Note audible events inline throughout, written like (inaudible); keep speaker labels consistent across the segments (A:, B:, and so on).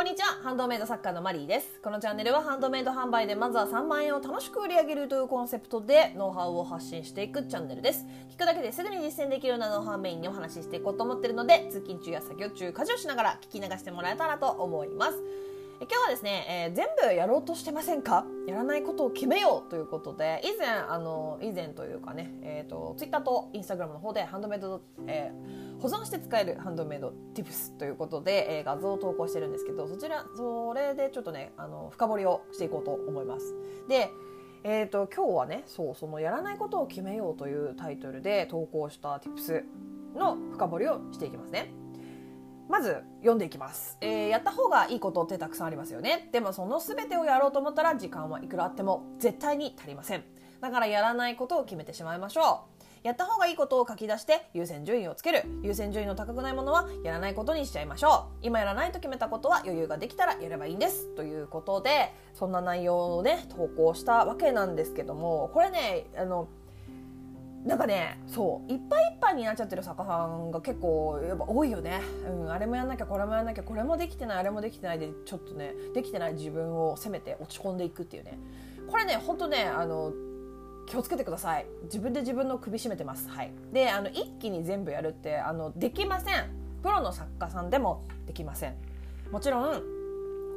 A: こんにちは。ハンドメイド作家のマリーです。このチャンネルはハンドメイド販売でまずは3万円を楽しく売り上げるというコンセプトでノウハウを発信していくチャンネルです。聞くだけですぐに実践できるようなノウハウメインにお話ししていこうと思ってるので通勤中や作業中家事をしながら聞き流してもらえたらと思います。今日はですね、えー、全部やろうとしてませんか？やらないことを決めようということで以前あの以前というかね、えーと、ツイッターとインスタグラムの方でハンドメイド、えー、保存して使えるハンドメイド Tips ということで、えー、画像を投稿してるんですけどそちらそれでちょっとねあの深掘りをしていこうと思いますでえーと、今日はねそうそのやらないことを決めようというタイトルで投稿した Tips の深掘りをしていきますね。まず読んでいきます、えー、やった方がいいことってたくさんありますよね。でもその全てをやろうと思ったら時間はいくらあっても絶対に足りません。だからやらないことを決めてしまいましょう。やった方がいいことを書き出して優先順位をつける。優先順位の高くないものはやらないことにしちゃいましょう。今やらないと決めたことは余裕ができたらやればいいんです。ということでそんな内容をね投稿したわけなんですけどもこれねあのなんかねそういっぱいいっぱいになっちゃってる作家さんが結構やっぱ多いよね、うん、あれもやんなきゃこれもやんなきゃこれもできてないあれもできてないでちょっとねできてない自分を責めて落ち込んでいくっていうね。これねほんとねあの気をつけてください。自分で自分の首絞めてます。はい。であの一気に全部やるってあのできません。プロの作家さんでもできません。もちろん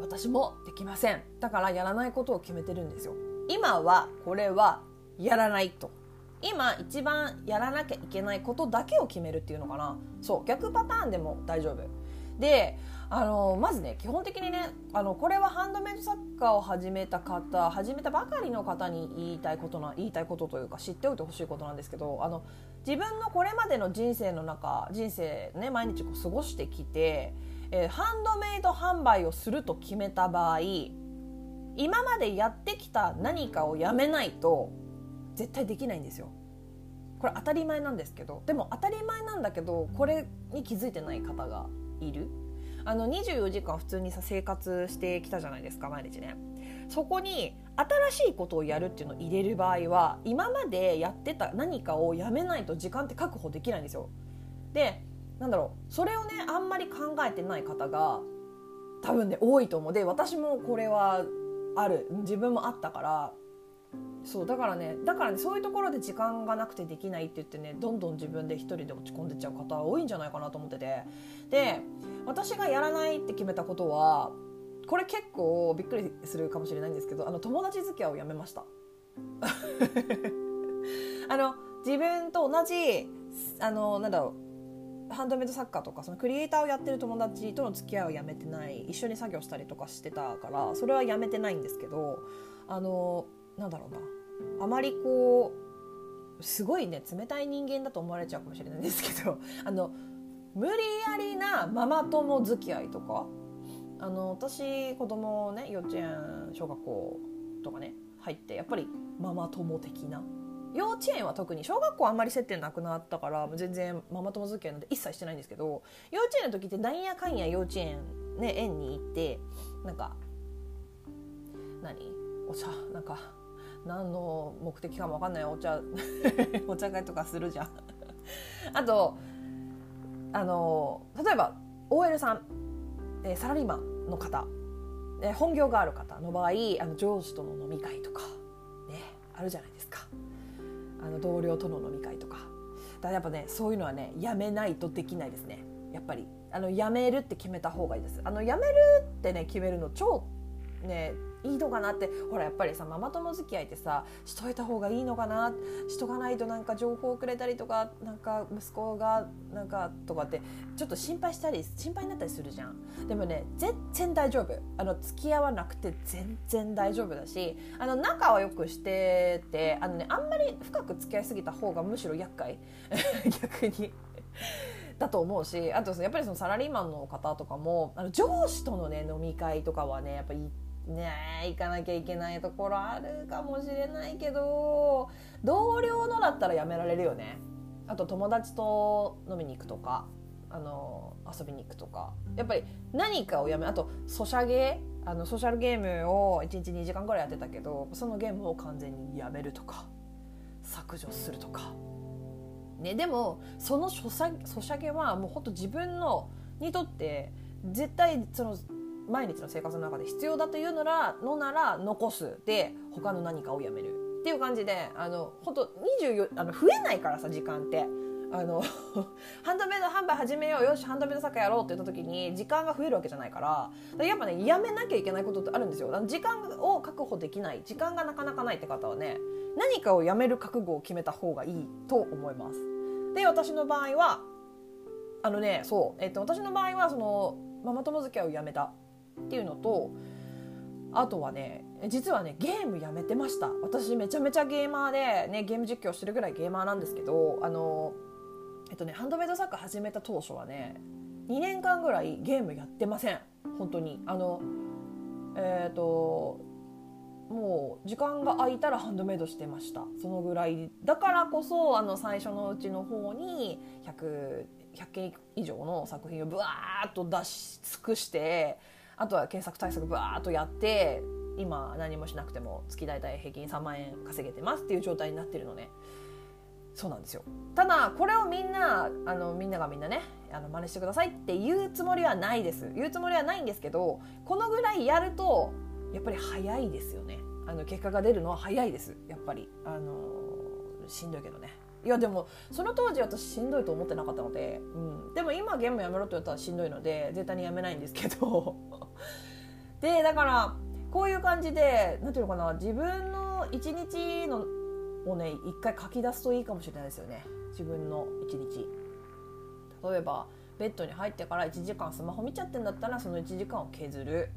A: 私もできません。だからやらないことを決めてるんですよ。今はこれはやらないと。今一番やらなきゃいけないことだけを決めるっていうのかな。そう逆パターンでも大丈夫。であのまずね基本的にねあのこれはハンドメイド作家を始めた方始めたばかりの方に言いたいことな言いたいことというか知っておいてほしいことなんですけどあの自分のこれまでの人生の中人生ね毎日こう過ごしてきて、えー、ハンドメイド販売をすると決めた場合今までやってきた何かをやめないと絶対できないんですよ。これ当たり前なんですけどでも当たり前なんだけどこれに気づいてない方がいる。あの24時間普通にさ生活してきたじゃないですか毎日ね。そこに新しいことをやるっていうのを入れる場合は今までやってた何かをやめないと時間って確保できないんですよ。でなんだろうそれをねあんまり考えてない方が多分ね多いと思う。で私もこれはある。自分もあったからそうだからねだからねそういうところで時間がなくてできないって言ってねどんどん自分で一人で落ち込んでっちゃう方多いんじゃないかなと思ってて。で私がやらないって決めたことはこれ結構びっくりするかもしれないんですけどあの友達付き合いをやめました。(laughs) あの自分と同じあのなんだろうハンドメイド作家とかそのクリエイターをやってる友達との付き合いをやめてない一緒に作業したりとかしてたからそれはやめてないんですけどあのなんだろうな。あまりこうすごいね冷たい人間だと思われちゃうかもしれないんですけど (laughs) あの無理やりなママ友付き合いとかあの私子供をね幼稚園小学校とかね入ってやっぱりママ友的な。幼稚園は特に小学校あんまり接点なくなったから全然ママ友付き合いなんて一切してないんですけど幼稚園の時ってなんやかんや幼稚園ね園に行ってなんか何？お茶なんか何の目的かも分かんないお茶 (laughs) お茶会とかするじゃん。あとあの例えば OL さん、え、サラリーマンの方、え、本業がある方の場合あの上司との飲み会とかねあるじゃないですか。あの同僚との飲み会とか。だやっぱねそういうのはねやめないとできないですね。やっぱり。あのやめるって決めた方がいいです。あのやめるってね決めるの超ねいいのかなって。ほらやっぱりさママ友付き合いってさしといた方がいいのかな。しとかないとなんか情報をくれたりとかなんか息子がなんかとかってちょっと心配したり心配になったりするじゃん。でもね全然大丈夫。あの付き合わなくて全然大丈夫だしあの仲はよくしててあのねあんまり深く付き合いすぎた方がむしろ厄介。(laughs) 逆に。だと思うしあとやっぱりそのサラリーマンの方とかもあの上司とのね飲み会とかはねやっぱりね行かなきゃいけないところあるかもしれないけど同僚のだったらやめられるよね。あと友達と飲みに行くとかあの遊びに行くとか。やっぱり何かをやめあとソシャゲあのソーシャルゲームを1日2時間ぐらいやってたけどそのゲームを完全にやめるとか削除するとか、ね、でもそのソシャソシャゲはもうほんと自分のにとって絶対その毎日の生活の中で必要だというのらのなら残す。で他の何かをやめる。っていう感じであの本当24あの増えないからさ時間って。あの (laughs) ハンドメイド販売始めようよしハンドメイド作家やろうって言った時に時間が増えるわけじゃないから。からやっぱねやめなきゃいけないことってあるんですよ。時間を確保できない時間がなかなかないって方はね何かをやめる覚悟を決めた方がいいと思います。で私の場合はあのねそう、えっと、私の場合はそのママ友付き合いをやめた。っていうのとあとはね実はねゲームやめてました。私めちゃめちゃゲーマーで、ね、ゲーム実況してるぐらいゲーマーなんですけどあのえっとねハンドメイドサッカー始めた当初はね2年間ぐらいゲームやってません。本当に。あのえっ、ー、ともう時間が空いたらハンドメイドしてました。そのぐらい。だからこそあの最初のうちの方に 100, 100件以上の作品をブワーッと出し尽くしてあとは検索対策ブワーッとやって今何もしなくても月大体平均3万円稼げてますっていう状態になってるのね。そうなんですよ。ただこれをみんなあのみんながみんなねあの真似してくださいって言うつもりはないです。言うつもりはないんですけどこのぐらいやるとやっぱり早いですよね。あの結果が出るのは早いです。やっぱり。あのしんどいけどね。いやでもその当時私しんどいと思ってなかったので、うん、でも今ゲームやめろって言ったらしんどいので絶対にやめないんですけど。でだからこういう感じで何ていうのかな自分の一日のをね一回書き出すといいかもしれないですよね。自分の一日。例えばベッドに入ってから1時間スマホ見ちゃってんだったらその1時間を削る。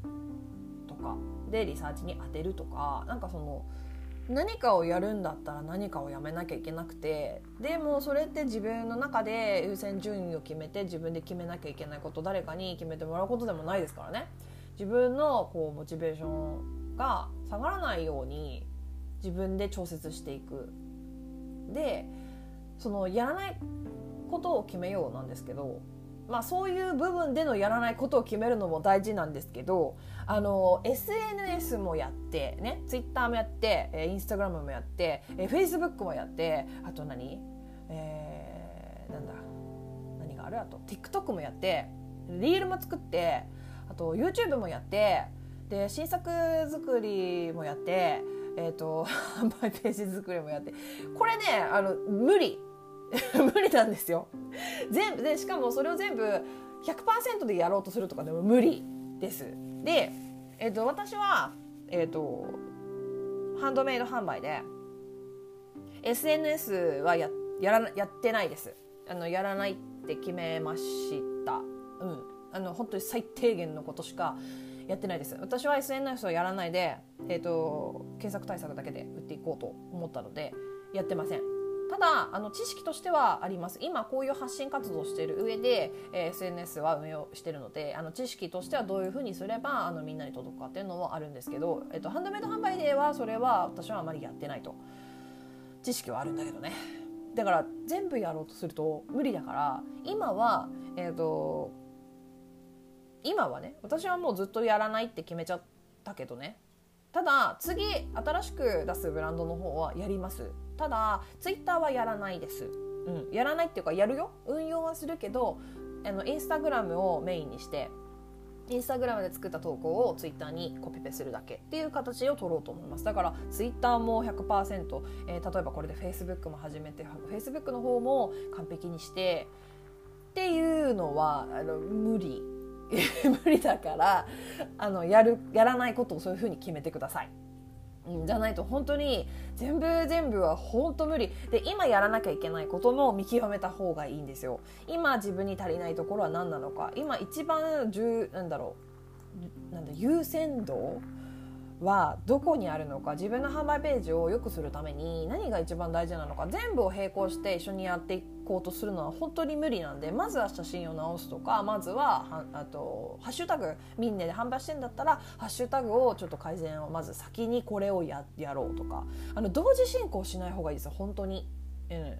A: とか。でリサーチに当てるとか。なんかその何かをやるんだったら何かをやめなきゃいけなくて。でもそれって自分の中で優先順位を決めて自分で決めなきゃいけないこと誰かに決めてもらうことでもないですからね。自分のこうモチベーションが下がらないように自分で調節していく。でそのやらないことを決めようなんですけどまあそういう部分でのやらないことを決めるのも大事なんですけどあの SNS もやってね Twitter もやってインスタグラムもやってフェイスブックもやってあと何？えー、なんだ？何がある？あと TikTok もやってリールも作ってあと YouTube もやってで新作作りもやってえーと、(laughs) 販売ページ作りもやって。これねあの無理。(laughs) 無理なんですよ。全部でしかもそれを全部100%でやろうとするとかでも無理です。で、えーと、私は、えーと、ハンドメイド販売で SNS はややらやってないです。あのやらないって決めました。あの本当に最低限のことしかやってないです。私は SNS をやらないで、えーと、検索対策だけで売っていこうと思ったのでやってません。ただあの知識としてはあります。今こういう発信活動をしている上で、えー、SNS は運用してるのであの知識としてはどういうふうにすればあのみんなに届くかっていうのもあるんですけど、えーと、ハンドメイド販売ではそれは私はあまりやってないと。知識はあるんだけどね。だから全部やろうとすると無理だから今はえっ、ー、と今はね私はもうずっとやらないって決めちゃったけどね。ただ次新しく出すブランドの方はやります。ただツイッターはやらないです、うん、やらないっていうかやるよ。運用はするけどあのインスタグラムをメインにしてインスタグラムで作った投稿をツイッターにコピペするだけっていう形を取ろうと思います。だからツイッターも100%、えー、例えばこれでフェイスブックも始めてフェイスブックの方も完璧にしてっていうのはあの無理。(laughs) 無理だからあのやるやらないことをそういうふうに決めてください。じゃないと本当に全部全部は本当無理。で今やらなきゃいけないことも見極めた方がいいんですよ。今自分に足りないところは何なのか。今一番重なんだろうなんだ優先度はどこにあるのか自分の販売ページを良くするために何が一番大事なのか全部を並行して一緒にやっていこうとするのは本当に無理なんでまずは写真を直すとかまずはあとハッシュタグみんなで販売してんだったらハッシュタグをちょっと改善をまず先にこれをややろうとかあの同時進行しない方がいいです本当に。うん、っ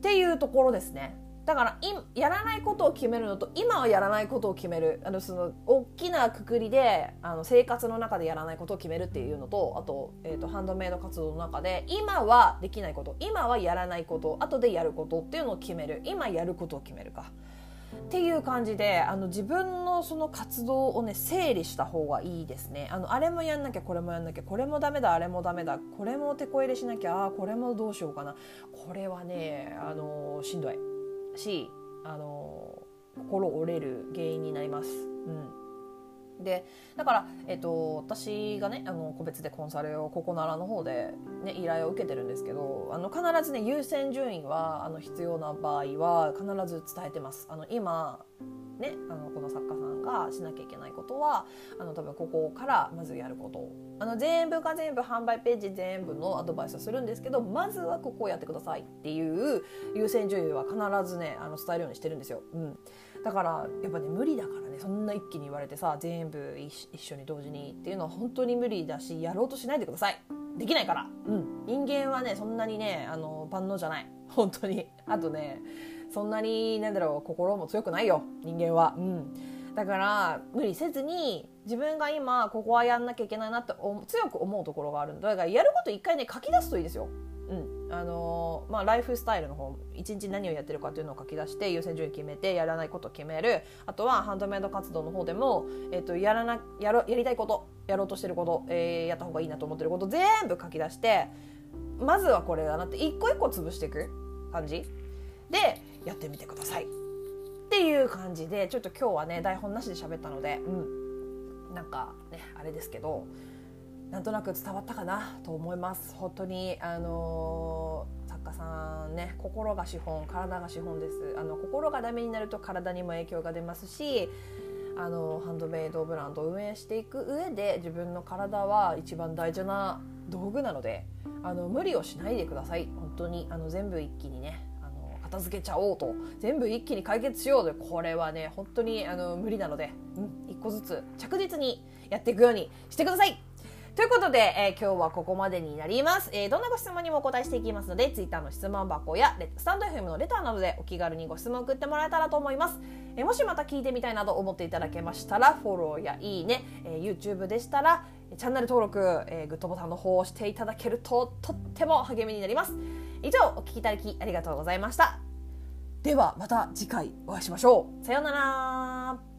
A: ていうところですね。だからやらないことを決めるのと今はやらないことを決める。あのその大きなくくりであの生活の中でやらないことを決めるっていうのとあと,、えーと、ハンドメイド活動の中で今はできないこと今はやらないこと後でやることっていうのを決める。今やることを決めるか。っていう感じであの自分のその活動をね整理した方がいいですね。あのあれもやんなきゃこれもやんなきゃこれもダメだあれもダメだこれも手こ入れしなきゃあこれもどうしようかな。これはねあのしんどい。しあの心折れる原因になります。うんでだから、えっと、私がねあの個別でコンサルをここならの方で、ね、依頼を受けてるんですけどあの必ずね優先順位はあの必要な場合は必ず伝えてます。あの今ね、あのこの作家さんがしなきゃいけないことはあの多分ここからまずやること。あの全部が全部販売ページ全部のアドバイスをするんですけどまずはここをやってくださいっていう優先順位は必ずねあの伝えるようにしてるんですよ。うん。だからやっぱね無理だからねそんな一気に言われてさ全部一緒に同時にっていうのは本当に無理だしやろうとしないでください。できないから。うん。人間はねそんなにねあの万能じゃない。本当に。あとねそんなになんだろう心も強くないよ。人間は。うん。だから無理せずに自分が今ここはやんなきゃいけないなって強く思うところがあるんだからやること一回ね書き出すといいですよ。うん。あのー、まあ、ライフスタイルの方一日何をやってるかっていうのを書き出して優先順位決めてやらないことを決める。あとはハンドメイド活動の方でも、えーと、やらなやろやりたいことやろうとしてること、えー、やった方がいいなと思ってること全部書き出してまずはこれだなって一個一個潰していく感じでやってみてください。っていう感じでちょっと今日はね台本なしで喋ったのでうん。なんかねあれですけどなんとなく伝わったかなと思います。本当にあの作家さんね心が資本体が資本です。あの心がダメになると体にも影響が出ますしあのハンドメイドブランドを運営していく上で自分の体は一番大事な道具なのであの無理をしないでください。本当にあの全部一気にね片付けちゃおうと。全部一気に解決しよう。とこれはね本当にあの無理なので、一個ずつ着実にやっていくようにしてください。ということで、えー、今日はここまでになります、えー、どんなご質問にもお答えしていきますので Twitter の質問箱やスタンド FM のレターなどでお気軽にご質問を送ってもらえたらと思います、えー、もしまた聞いてみたいなと思っていただけましたらフォローやいいね、え YouTube でしたらチャンネル登録、えグッドボタンの方を押していただけるととっても励みになります。以上お聞きいただきありがとうございました。ではまた次回お会いしましょう。さようなら。